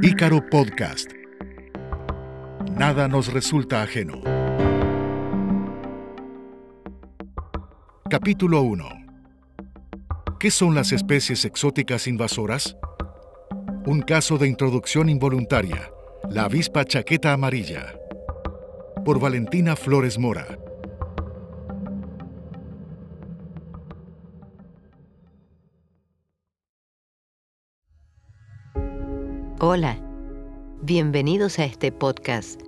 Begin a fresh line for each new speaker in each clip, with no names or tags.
Ícaro Podcast. Nada nos resulta ajeno. Capítulo 1. ¿Qué son las especies exóticas invasoras? Un caso de introducción involuntaria. La avispa chaqueta amarilla. Por Valentina Flores Mora.
Hola, bienvenidos a este podcast,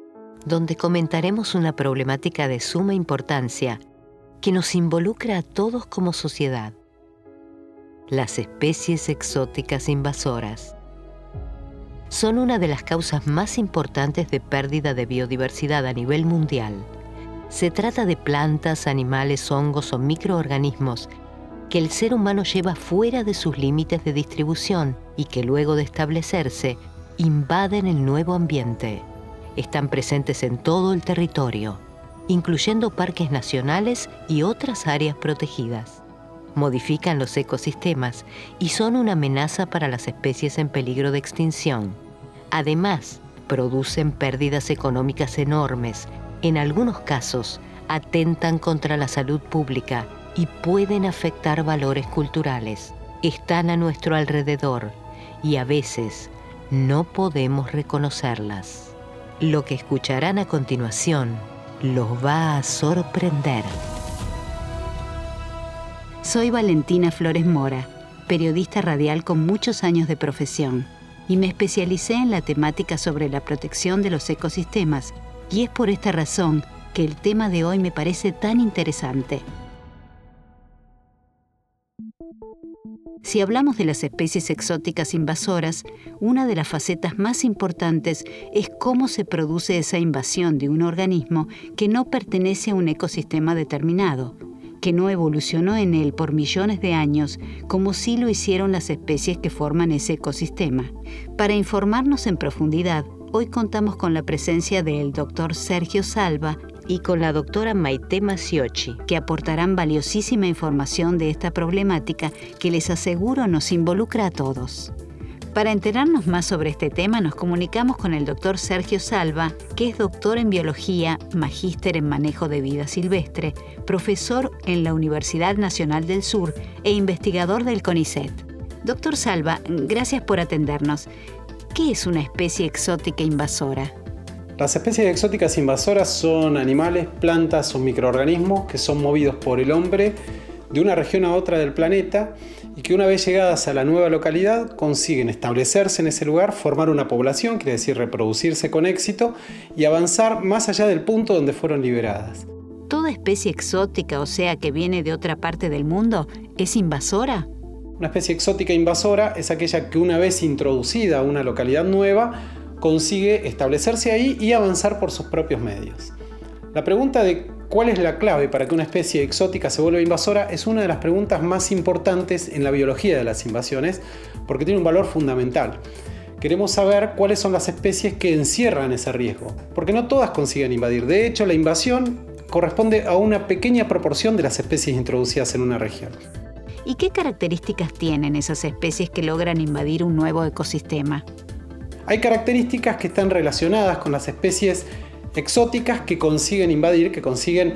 donde comentaremos una problemática de suma importancia que nos involucra a todos como sociedad. Las especies exóticas invasoras son una de las causas más importantes de pérdida de biodiversidad a nivel mundial. Se trata de plantas, animales, hongos o microorganismos que el ser humano lleva fuera de sus límites de distribución y que luego de establecerse invaden el nuevo ambiente. Están presentes en todo el territorio, incluyendo parques nacionales y otras áreas protegidas. Modifican los ecosistemas y son una amenaza para las especies en peligro de extinción. Además, producen pérdidas económicas enormes. En algunos casos, atentan contra la salud pública y pueden afectar valores culturales. Están a nuestro alrededor y a veces no podemos reconocerlas. Lo que escucharán a continuación los va a sorprender.
Soy Valentina Flores Mora, periodista radial con muchos años de profesión, y me especialicé en la temática sobre la protección de los ecosistemas, y es por esta razón que el tema de hoy me parece tan interesante. Si hablamos de las especies exóticas invasoras, una de las facetas más importantes es cómo se produce esa invasión de un organismo que no pertenece a un ecosistema determinado, que no evolucionó en él por millones de años como sí lo hicieron las especies que forman ese ecosistema. Para informarnos en profundidad, hoy contamos con la presencia del doctor Sergio Salva, y con la doctora Maite Masiochi, que aportarán valiosísima información de esta problemática que les aseguro nos involucra a todos. Para enterarnos más sobre este tema nos comunicamos con el doctor Sergio Salva, que es doctor en biología, magíster en manejo de vida silvestre, profesor en la Universidad Nacional del Sur e investigador del CONICET. Doctor Salva, gracias por atendernos. ¿Qué es una especie exótica invasora?
Las especies exóticas invasoras son animales, plantas o microorganismos que son movidos por el hombre de una región a otra del planeta y que una vez llegadas a la nueva localidad consiguen establecerse en ese lugar, formar una población, quiere decir reproducirse con éxito y avanzar más allá del punto donde fueron liberadas.
¿Toda especie exótica, o sea, que viene de otra parte del mundo, es invasora?
Una especie exótica invasora es aquella que una vez introducida a una localidad nueva consigue establecerse ahí y avanzar por sus propios medios. La pregunta de cuál es la clave para que una especie exótica se vuelva invasora es una de las preguntas más importantes en la biología de las invasiones porque tiene un valor fundamental. Queremos saber cuáles son las especies que encierran ese riesgo, porque no todas consiguen invadir. De hecho, la invasión corresponde a una pequeña proporción de las especies introducidas en una región.
¿Y qué características tienen esas especies que logran invadir un nuevo ecosistema?
Hay características que están relacionadas con las especies exóticas que consiguen invadir, que consiguen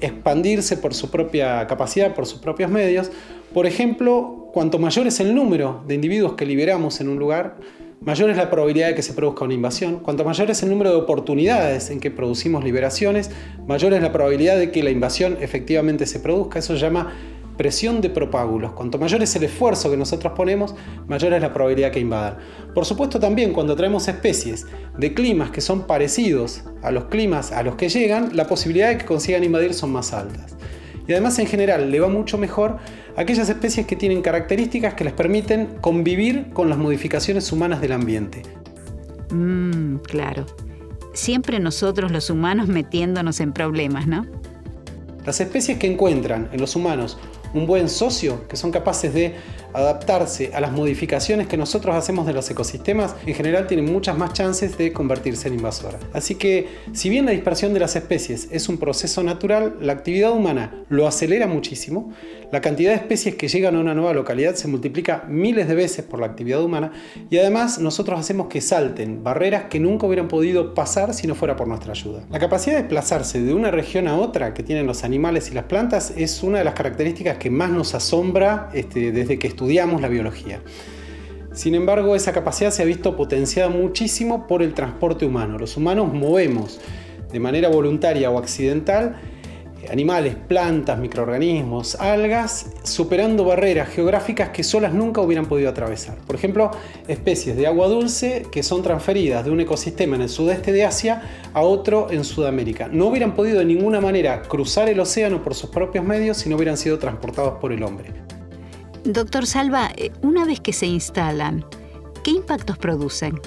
expandirse por su propia capacidad, por sus propios medios. Por ejemplo, cuanto mayor es el número de individuos que liberamos en un lugar, mayor es la probabilidad de que se produzca una invasión. Cuanto mayor es el número de oportunidades en que producimos liberaciones, mayor es la probabilidad de que la invasión efectivamente se produzca. Eso se llama presión de propágulos. Cuanto mayor es el esfuerzo que nosotros ponemos, mayor es la probabilidad que invadan. Por supuesto también cuando traemos especies de climas que son parecidos a los climas a los que llegan, la posibilidad de que consigan invadir son más altas. Y además en general le va mucho mejor a aquellas especies que tienen características que les permiten convivir con las modificaciones humanas del ambiente.
Mmm, claro. Siempre nosotros los humanos metiéndonos en problemas, ¿no?
Las especies que encuentran en los humanos un buen socio, que son capaces de adaptarse a las modificaciones que nosotros hacemos de los ecosistemas, en general tienen muchas más chances de convertirse en invasoras. Así que, si bien la dispersión de las especies es un proceso natural, la actividad humana lo acelera muchísimo, la cantidad de especies que llegan a una nueva localidad se multiplica miles de veces por la actividad humana y además nosotros hacemos que salten barreras que nunca hubieran podido pasar si no fuera por nuestra ayuda. La capacidad de desplazarse de una región a otra que tienen los animales y las plantas es una de las características que más nos asombra este, desde que estudiamos la biología. Sin embargo, esa capacidad se ha visto potenciada muchísimo por el transporte humano. Los humanos movemos de manera voluntaria o accidental animales, plantas, microorganismos, algas, superando barreras geográficas que solas nunca hubieran podido atravesar. Por ejemplo, especies de agua dulce que son transferidas de un ecosistema en el sudeste de Asia a otro en Sudamérica. No hubieran podido de ninguna manera cruzar el océano por sus propios medios si no hubieran sido transportados por el hombre.
Doctor Salva, eh, una vez que se instalan, ¿qué impactos producen?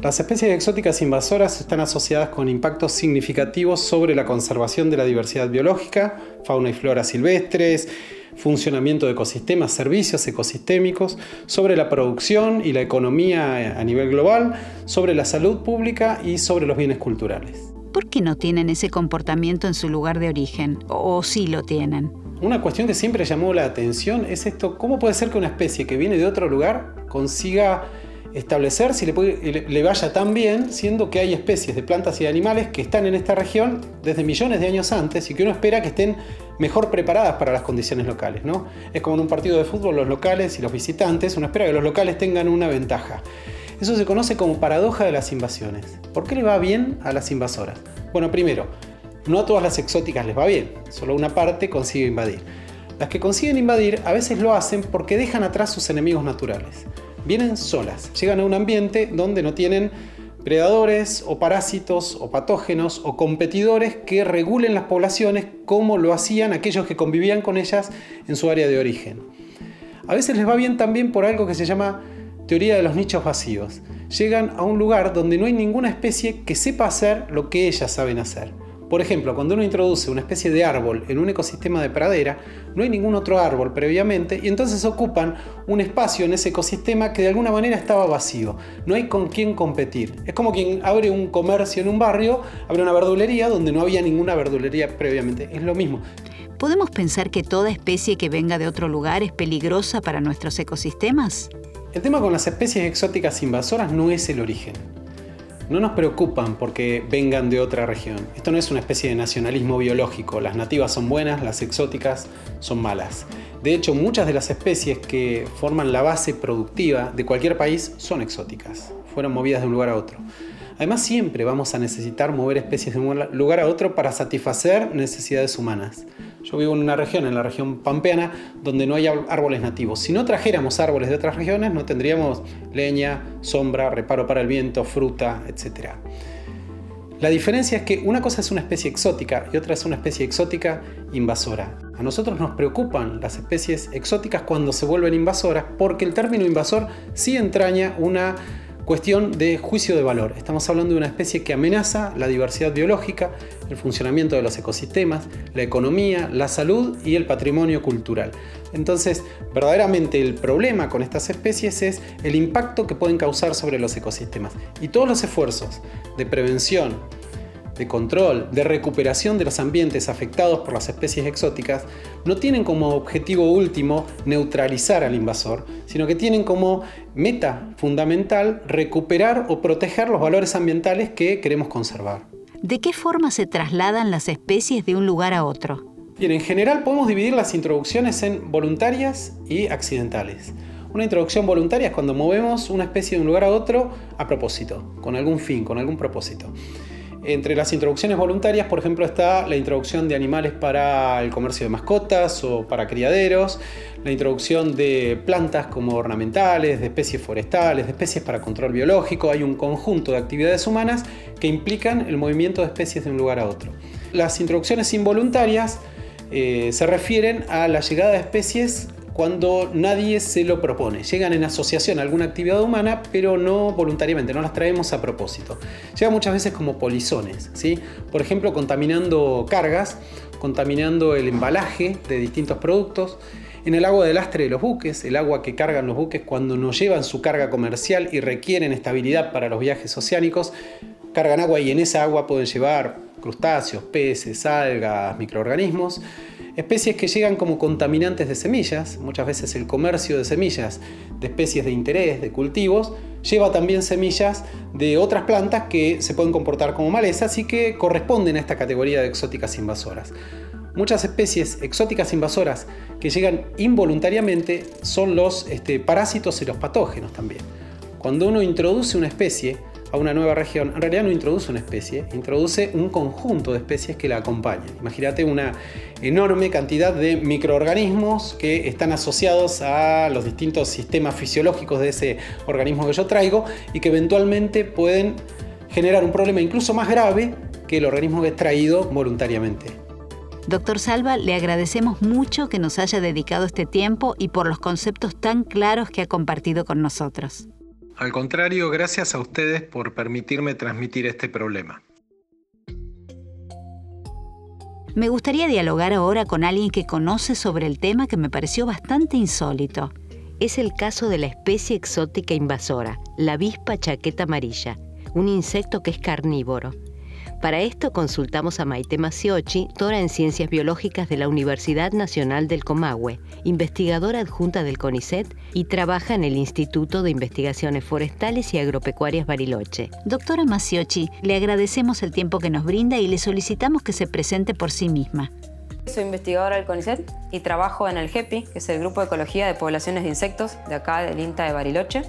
Las especies exóticas invasoras están asociadas con impactos significativos sobre la conservación de la diversidad biológica, fauna y flora silvestres, funcionamiento de ecosistemas, servicios ecosistémicos, sobre la producción y la economía a nivel global, sobre la salud pública y sobre los bienes culturales.
¿Por qué no tienen ese comportamiento en su lugar de origen? ¿O sí lo tienen?
Una cuestión que siempre llamó la atención es esto, ¿cómo puede ser que una especie que viene de otro lugar consiga establecer si le, vaya tan bien, siendo que hay especies de plantas y de animales que están en esta región desde millones de años antes y que uno espera que estén mejor preparadas para las condiciones locales. ¿no? Es como en un partido de fútbol, los locales y los visitantes, uno espera que los locales tengan una ventaja. Eso se conoce como paradoja de las invasiones. ¿Por qué le va bien a las invasoras? Bueno, primero, no a todas las exóticas les va bien, solo una parte consigue invadir. Las que consiguen invadir a veces lo hacen porque dejan atrás sus enemigos naturales vienen solas, llegan a un ambiente donde no tienen predadores o parásitos o patógenos o competidores que regulen las poblaciones como lo hacían aquellos que convivían con ellas en su área de origen. A veces les va bien también por algo que se llama teoría de los nichos vacíos. Llegan a un lugar donde no hay ninguna especie que sepa hacer lo que ellas saben hacer. Por ejemplo, cuando uno introduce una especie de árbol en un ecosistema de pradera, no hay ningún otro árbol previamente y entonces ocupan un espacio en ese ecosistema que de alguna manera estaba vacío. No hay con quién competir. Es como quien abre un comercio en un barrio, abre una verdulería donde no había ninguna verdulería previamente. Es lo mismo.
¿Podemos pensar que toda especie que venga de otro lugar es peligrosa para nuestros ecosistemas?
El tema con las especies exóticas invasoras no es el origen no nos preocupan porque vengan de otra región. Esto no es una especie de nacionalismo biológico. Las nativas son buenas, las exóticas son malas. De hecho, muchas de las especies que forman la base productiva de cualquier país son exóticas. Fueron movidas de un lugar a otro. Además, siempre vamos a necesitar mover especies de un lugar a otro para satisfacer necesidades humanas. Yo vivo en una región, en la región pampeana, donde no hay árboles nativos. Si no trajéramos árboles de otras regiones, no tendríamos leña, sombra, reparo para el viento, fruta, etc. La diferencia es que una cosa es una especie exótica y otra es una especie exótica invasora. A nosotros nos preocupan las especies exóticas cuando se vuelven invasoras porque el término invasor sí entraña una Cuestión de juicio de valor. Estamos hablando de una especie que amenaza la diversidad biológica, el funcionamiento de los ecosistemas, la economía, la salud y el patrimonio cultural. Entonces, verdaderamente el problema con estas especies es el impacto que pueden causar sobre los ecosistemas. Y todos los esfuerzos de prevención, de control, de recuperación de los ambientes afectados por las especies exóticas, no tienen como objetivo último neutralizar al invasor, sino que tienen como meta fundamental recuperar o proteger los valores ambientales que queremos conservar.
¿De qué forma se trasladan las especies de un lugar a otro?
Bien, en general podemos dividir las introducciones en voluntarias y accidentales. Una introducción voluntaria es cuando movemos una especie de un lugar a otro a propósito, con algún fin, con algún propósito. Entre las introducciones voluntarias, por ejemplo, está la introducción de animales para el comercio de mascotas o para criaderos, la introducción de plantas como ornamentales, de especies forestales, de especies para control biológico. Hay un conjunto de actividades humanas que implican el movimiento de especies de un lugar a otro. Las introducciones involuntarias eh, se refieren a la llegada de especies cuando nadie se lo propone. Llegan en asociación a alguna actividad humana, pero no voluntariamente, no las traemos a propósito. Llegan muchas veces como polizones, ¿sí? por ejemplo, contaminando cargas, contaminando el embalaje de distintos productos. en el agua de lastre de los buques, el agua que cargan los buques cuando no llevan su carga comercial y requieren estabilidad para los viajes oceánicos, cargan agua y en esa agua pueden llevar crustáceos, peces, algas, microorganismos, especies que llegan como contaminantes de semillas, muchas veces el comercio de semillas de especies de interés, de cultivos, lleva también semillas de otras plantas que se pueden comportar como malezas y que corresponden a esta categoría de exóticas invasoras. Muchas especies exóticas invasoras que llegan involuntariamente son los este, parásitos y los patógenos también. Cuando uno introduce una especie, a una nueva región, en realidad no introduce una especie, introduce un conjunto de especies que la acompañan. Imagínate una enorme cantidad de microorganismos que están asociados a los distintos sistemas fisiológicos de ese organismo que yo traigo y que eventualmente pueden generar un problema incluso más grave que el organismo que he traído voluntariamente.
Doctor Salva, le agradecemos mucho que nos haya dedicado este tiempo y por los conceptos tan claros que ha compartido con nosotros.
Al contrario, gracias a ustedes por permitirme transmitir este problema.
Me gustaría dialogar ahora con alguien que conoce sobre el tema que me pareció bastante insólito.
Es el caso de la especie exótica invasora, la avispa chaqueta amarilla, un insecto que es carnívoro. Para esto consultamos a Maite Maciochi, doctora en Ciencias Biológicas de la Universidad Nacional del Comahue, investigadora adjunta del CONICET y trabaja en el Instituto de Investigaciones Forestales y Agropecuarias Bariloche.
Doctora Maciochi, le agradecemos el tiempo que nos brinda y le solicitamos que se presente por sí misma.
Soy investigadora del CONICET y trabajo en el GEPI, que es el Grupo de Ecología de Poblaciones de Insectos de acá del INTA de Bariloche.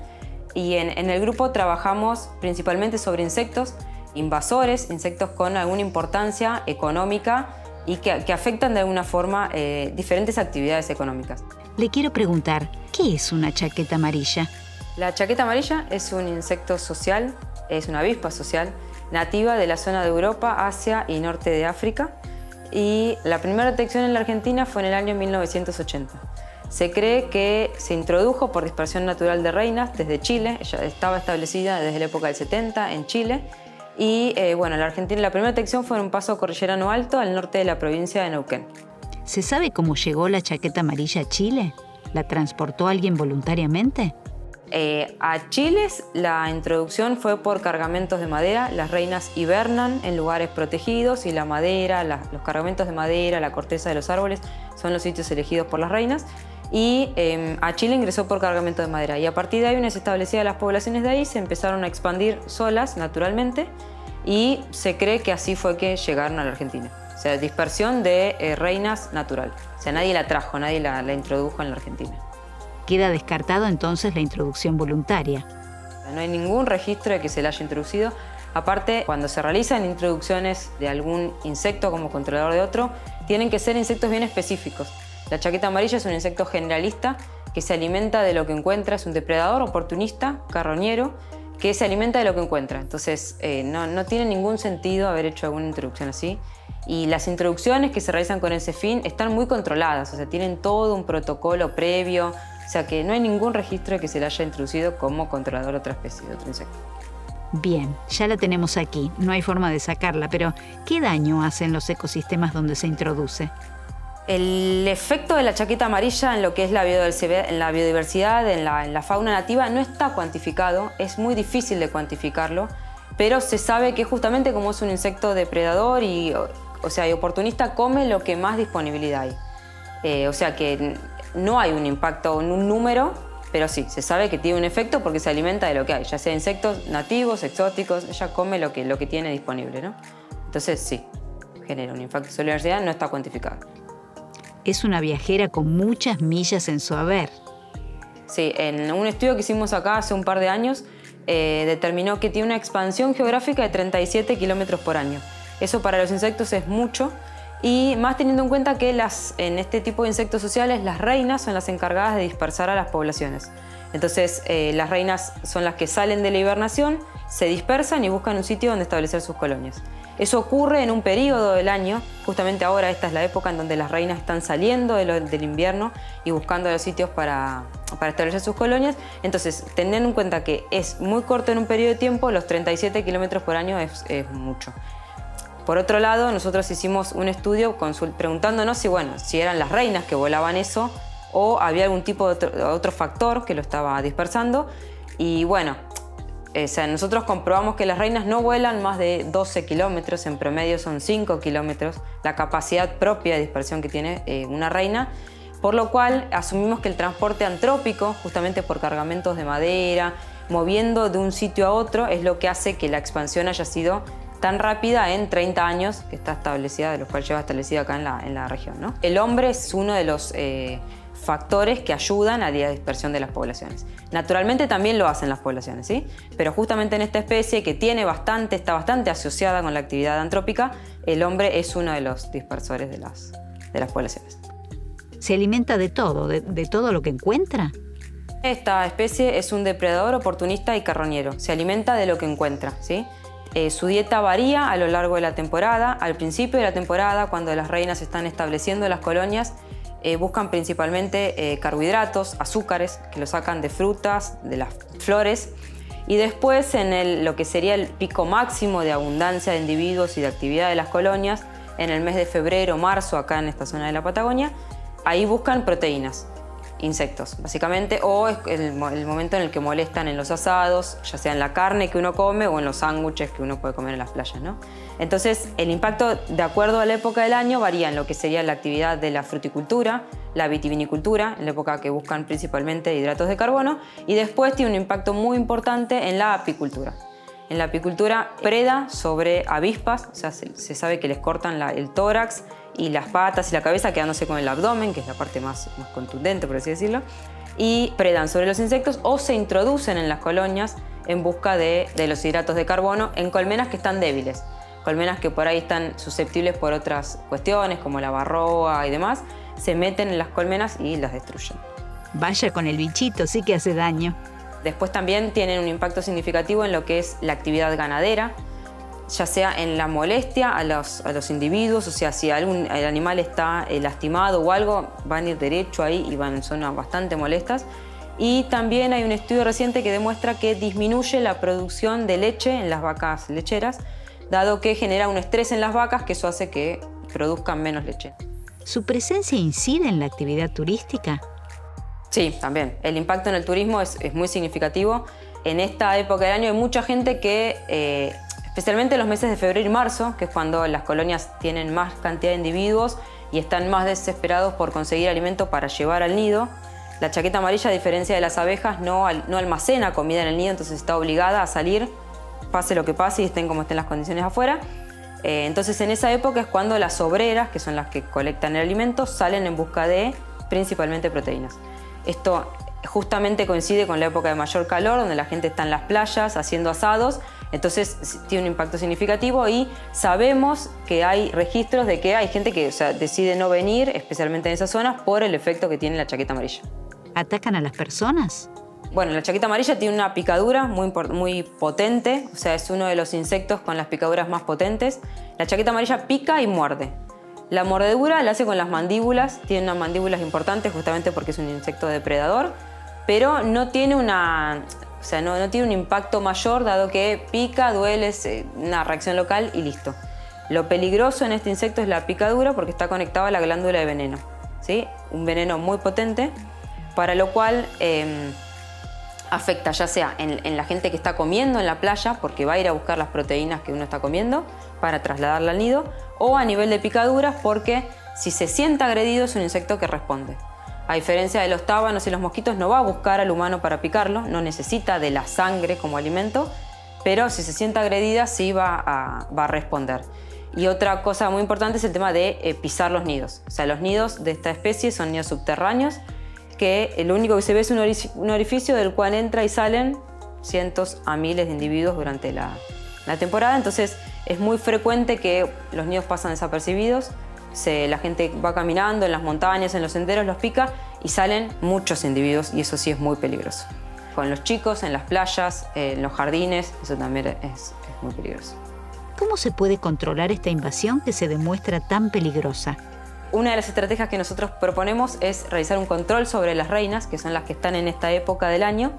Y en, en el grupo trabajamos principalmente sobre insectos invasores, insectos con alguna importancia económica y que, afectan de alguna forma eh, diferentes actividades económicas.
Le quiero preguntar, ¿qué es una chaqueta amarilla?
La chaqueta amarilla es un insecto social, es una avispa social, nativa de la zona de Europa, Asia y norte de África. Y la primera detección en la Argentina fue en el año 1980. Se cree que se introdujo por dispersión natural de reinas desde Chile, ella estaba establecida desde la época del 70 en Chile y eh, bueno, la Argentina, la primera detección fue en un paso cordillerano alto al norte de la provincia de Neuquén.
¿Se sabe cómo llegó la chaqueta amarilla a Chile? ¿La transportó alguien voluntariamente?
Eh, a Chile la introducción fue por cargamentos de madera. Las reinas hibernan en lugares protegidos y la madera, los cargamentos de madera, la corteza de los árboles son los sitios elegidos por las reinas. Y em, a Chile ingresó por cargamento de madera. Y a partir de ahí, una vez establecidas las poblaciones de ahí, se empezaron a expandir solas, naturalmente, y se cree que así fue que llegaron a la Argentina. O sea, dispersión de eh, reinas natural. O sea, nadie la trajo, nadie la, la introdujo en la Argentina.
Queda descartado entonces la introducción voluntaria.
No hay ningún registro de que se la haya introducido. Aparte, cuando se realizan introducciones de algún insecto como controlador de otro, tienen que ser insectos bien específicos. La chaqueta amarilla es un insecto generalista que se alimenta de lo que encuentra, es un depredador oportunista, carroñero, que se alimenta de lo que encuentra. Entonces, eh, no, no, tiene ningún sentido haber hecho alguna introducción así. Y las introducciones que se realizan con ese fin están muy controladas, o sea, tienen todo un protocolo previo, o sea que no hay ningún registro de que se le haya introducido como controlador de otra especie, de otro insecto.
Bien, ya la tenemos aquí, no hay forma de sacarla, pero ¿qué daño hacen los ecosistemas donde se introduce?
El efecto de la chaqueta amarilla en lo que es la biodiversidad, en la, fauna nativa, no está cuantificado, es muy difícil de cuantificarlo, pero se sabe que justamente como es un insecto depredador y, o sea, y oportunista, come lo que más disponibilidad hay. Eh, o sea que no hay un impacto en un número, pero sí, se sabe que tiene un efecto porque se alimenta de lo que hay, ya sea insectos nativos, exóticos, ella come lo que, lo que tiene disponible, ¿no? Entonces sí, genera un impacto sobre la biodiversidad, no está cuantificado
es una viajera con muchas millas en su haber.
Sí, en un estudio que hicimos acá hace un par de años, eh, determinó que tiene una expansión geográfica de 37 kilómetros por año. Eso para los insectos es mucho y más teniendo en cuenta que las, en este tipo de insectos sociales las reinas son las encargadas de dispersar a las poblaciones. Entonces eh, las reinas son las que salen de la hibernación, se dispersan y buscan un sitio donde establecer sus colonias. Eso ocurre en un periodo del año, justamente ahora esta es la época en donde las reinas están saliendo del invierno y buscando los sitios para, establecer sus colonias. Entonces, teniendo en cuenta que es muy corto en un periodo de tiempo, los 37 kilómetros por año es, mucho. Por otro lado, nosotros hicimos un estudio preguntándonos si, bueno, si eran las reinas que volaban eso o había algún tipo de otro, factor que lo estaba dispersando. Y bueno, nosotros comprobamos que las reinas no vuelan más de 12 kilómetros, en promedio son 5 kilómetros la capacidad propia de dispersión que tiene eh, una reina, por lo cual asumimos que el transporte antrópico, justamente por cargamentos de madera, moviendo de un sitio a otro, es lo que hace que la expansión haya sido tan rápida en 30 años, que está establecida, de los cuales lleva establecida acá en la, en la región. ¿no? El hombre es uno de los eh, factores que ayudan a la dispersión de las poblaciones. Naturalmente también lo hacen las poblaciones, ¿sí? Pero justamente en esta especie que tiene bastante, está bastante asociada con la actividad antrópica, el hombre es uno de los dispersores de las, de las poblaciones.
¿Se alimenta de todo, de, de todo lo que encuentra?
Esta especie es un depredador oportunista y carroñero. Se alimenta de lo que encuentra, ¿sí? Eh, su dieta varía a lo largo de la temporada. Al principio de la temporada, cuando las reinas están estableciendo las colonias, eh, buscan principalmente eh, carbohidratos, azúcares, que lo sacan de frutas, de las flores. Y después, en lo que sería el pico máximo de abundancia de individuos y de actividad de las colonias, en el mes de febrero, marzo, acá en esta zona de la Patagonia, ahí buscan proteínas insectos, básicamente, o es el, momento en el que molestan en los asados, ya sea en la carne que uno come o en los sándwiches que uno puede comer en las playas. ¿no? Entonces, el impacto, de acuerdo a la época del año, varía en lo que sería la actividad de la fruticultura, la vitivinicultura, en la época que buscan principalmente hidratos de carbono, y después tiene un impacto muy importante en la apicultura. En la apicultura preda sobre avispas, o sea, se, sabe que les cortan el tórax y las patas y la cabeza quedándose con el abdomen, que es la parte más, contundente, por así decirlo, y predan sobre los insectos o se introducen en las colonias en busca de, los hidratos de carbono en colmenas que están débiles, colmenas que por ahí están susceptibles por otras cuestiones como la barroa y demás, se meten en las colmenas y las destruyen.
Vaya con el bichito, sí que hace daño.
Después también tienen un impacto significativo en lo que es la actividad ganadera, ya sea en la molestia a los, individuos, o sea, si algún, el animal está eh, lastimado o algo, van a ir derecho ahí y van zonas bastante molestas. Y también hay un estudio reciente que demuestra que disminuye la producción de leche en las vacas lecheras, dado que genera un estrés en las vacas que eso hace que produzcan menos leche.
¿Su presencia incide en la actividad turística?
Sí, también. El impacto en el turismo es, muy significativo. En esta época del año hay mucha gente que eh, especialmente en los meses de febrero y marzo, que es cuando las colonias tienen más cantidad de individuos y están más desesperados por conseguir alimento para llevar al nido. La chaqueta amarilla, a diferencia de las abejas, no, no almacena comida en el nido, entonces está obligada a salir, pase lo que pase y estén como estén las condiciones afuera. Eh, entonces en esa época es cuando las obreras, que son las que colectan el alimento, salen en busca de principalmente proteínas. Esto justamente coincide con la época de mayor calor, donde la gente está en las playas haciendo asados entonces tiene un impacto significativo y sabemos que hay registros de que hay gente que decide no venir, especialmente en esas zonas, por el efecto que tiene la chaqueta amarilla.
¿Atacan a las personas?
Bueno, la chaqueta amarilla tiene una picadura muy, muy potente, o sea, es uno de los insectos con las picaduras más potentes. La chaqueta amarilla pica y muerde. La mordedura la hace con las mandíbulas, tiene unas mandíbulas importantes justamente porque es un insecto depredador, pero no tiene una, o sea, no, tiene un impacto mayor dado que pica, duele, es una reacción local y listo. Lo peligroso en este insecto es la picadura porque está conectado a la glándula de veneno. ¿sí? Un veneno muy potente, para lo cual em, afecta ya sea en, la gente que está comiendo en la playa, porque va a ir a buscar las proteínas que uno está comiendo para trasladarla al nido, o a nivel de picaduras porque si se siente agredido es un insecto que responde. A diferencia de los tábanos y los mosquitos, no va a buscar al humano para picarlo, no necesita de la sangre como alimento, pero si se siente agredida sí va a, responder. Y otra cosa muy importante es el tema de eh, pisar los nidos. O sea, los nidos de esta especie son nidos subterráneos, que lo único que se ve es un, orificio del cual entra y salen cientos a miles de individuos durante la, la temporada. Entonces es muy frecuente que los nidos pasan desapercibidos la gente va caminando en las montañas, en los senderos, los pica y salen muchos individuos y eso sí es muy peligroso. Con los chicos, en las playas, en los jardines, eso también es, es muy peligroso.
¿Cómo se puede controlar esta invasión que se demuestra tan peligrosa?
Una de las estrategias que nosotros proponemos es realizar un control sobre las reinas, que son las que están en esta época del año,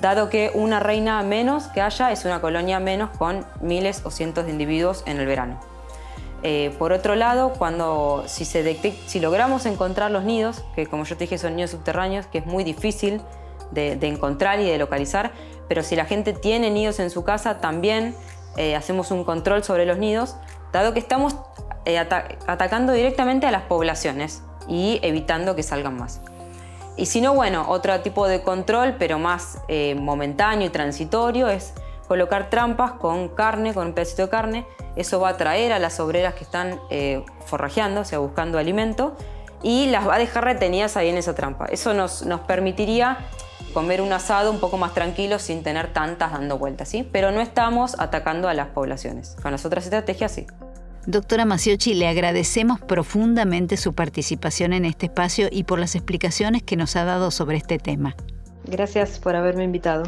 dado que una reina menos que haya es una colonia menos con miles o cientos de individuos en el verano. Eh, por otro lado, cuando si, se si logramos encontrar los nidos, que como yo te dije son nidos subterráneos, que es muy difícil de, encontrar y de localizar, pero si la gente tiene nidos en su casa, también eh, hacemos un control sobre los nidos, dado que estamos eh, atacando directamente a las poblaciones y evitando que salgan más. Y si no, bueno, otro tipo de control, pero más momentáneo y transitorio, es colocar trampas con carne, con un pedacito de carne. Eso va a atraer a las obreras que están eh, forrajeando, o sea, buscando alimento, y las va a dejar retenidas ahí en esa trampa. Eso nos, nos permitiría comer un asado un poco más tranquilo sin tener tantas dando vueltas, ¿sí? Pero no estamos atacando a las poblaciones. Con las otras estrategias sí.
Doctora Maciochi, le agradecemos profundamente su participación en este espacio y por las explicaciones que nos ha dado sobre este tema.
Gracias por haberme invitado.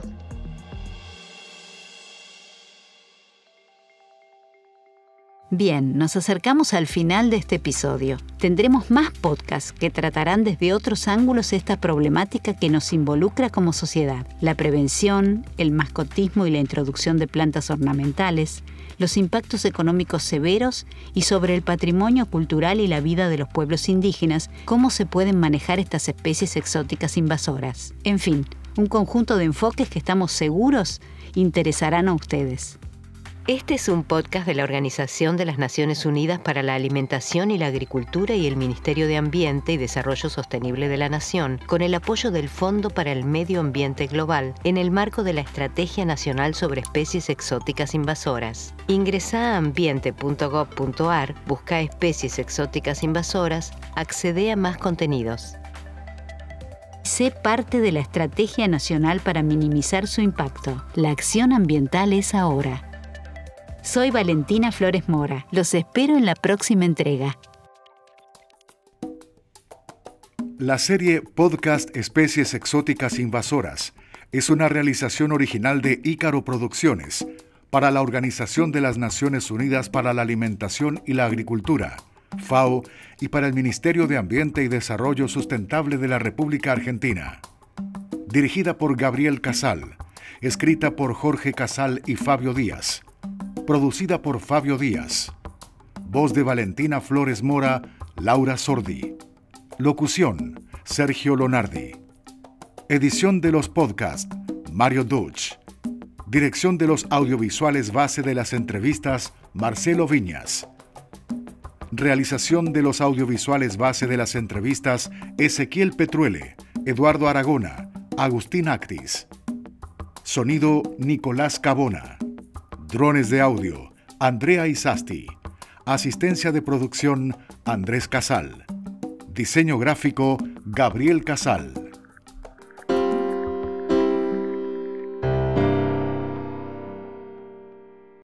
Bien, nos acercamos al final de este episodio. Tendremos más podcasts que tratarán desde otros ángulos esta problemática que nos involucra como sociedad. La prevención, el mascotismo y la introducción de plantas ornamentales, los impactos económicos severos y sobre el patrimonio cultural y la vida de los pueblos indígenas, cómo se pueden manejar estas especies exóticas invasoras. En fin, un conjunto de enfoques que estamos seguros interesarán a ustedes.
Este es un podcast de la Organización de las Naciones Unidas para la Alimentación y la Agricultura y el Ministerio de Ambiente y Desarrollo Sostenible de la Nación, con el apoyo del Fondo para el Medio Ambiente Global en el marco de la Estrategia Nacional sobre Especies Exóticas Invasoras. Ingresa a ambiente.gov.ar, busca especies exóticas invasoras, accede a más contenidos.
Sé parte de la Estrategia Nacional para minimizar su impacto. La acción ambiental es ahora. Soy Valentina Flores Mora. Los espero en la próxima entrega.
La serie Podcast Especies Exóticas Invasoras es una realización original de Ícaro Producciones para la Organización de las Naciones Unidas para la Alimentación y la Agricultura, FAO, y para el Ministerio de Ambiente y Desarrollo Sustentable de la República Argentina. Dirigida por Gabriel Casal, escrita por Jorge Casal y Fabio Díaz producida por Fabio Díaz. Voz de Valentina Flores Mora, Laura Sordi. Locución, Sergio Lonardi. Edición de los podcasts, Mario Dutch. Dirección de los audiovisuales base de las entrevistas, Marcelo Viñas. Realización de los audiovisuales base de las entrevistas, Ezequiel Petruele, Eduardo Aragona, Agustín Actis. Sonido, Nicolás Cabona. Drones de audio, Andrea Isasti. Asistencia de producción, Andrés Casal. Diseño gráfico, Gabriel Casal.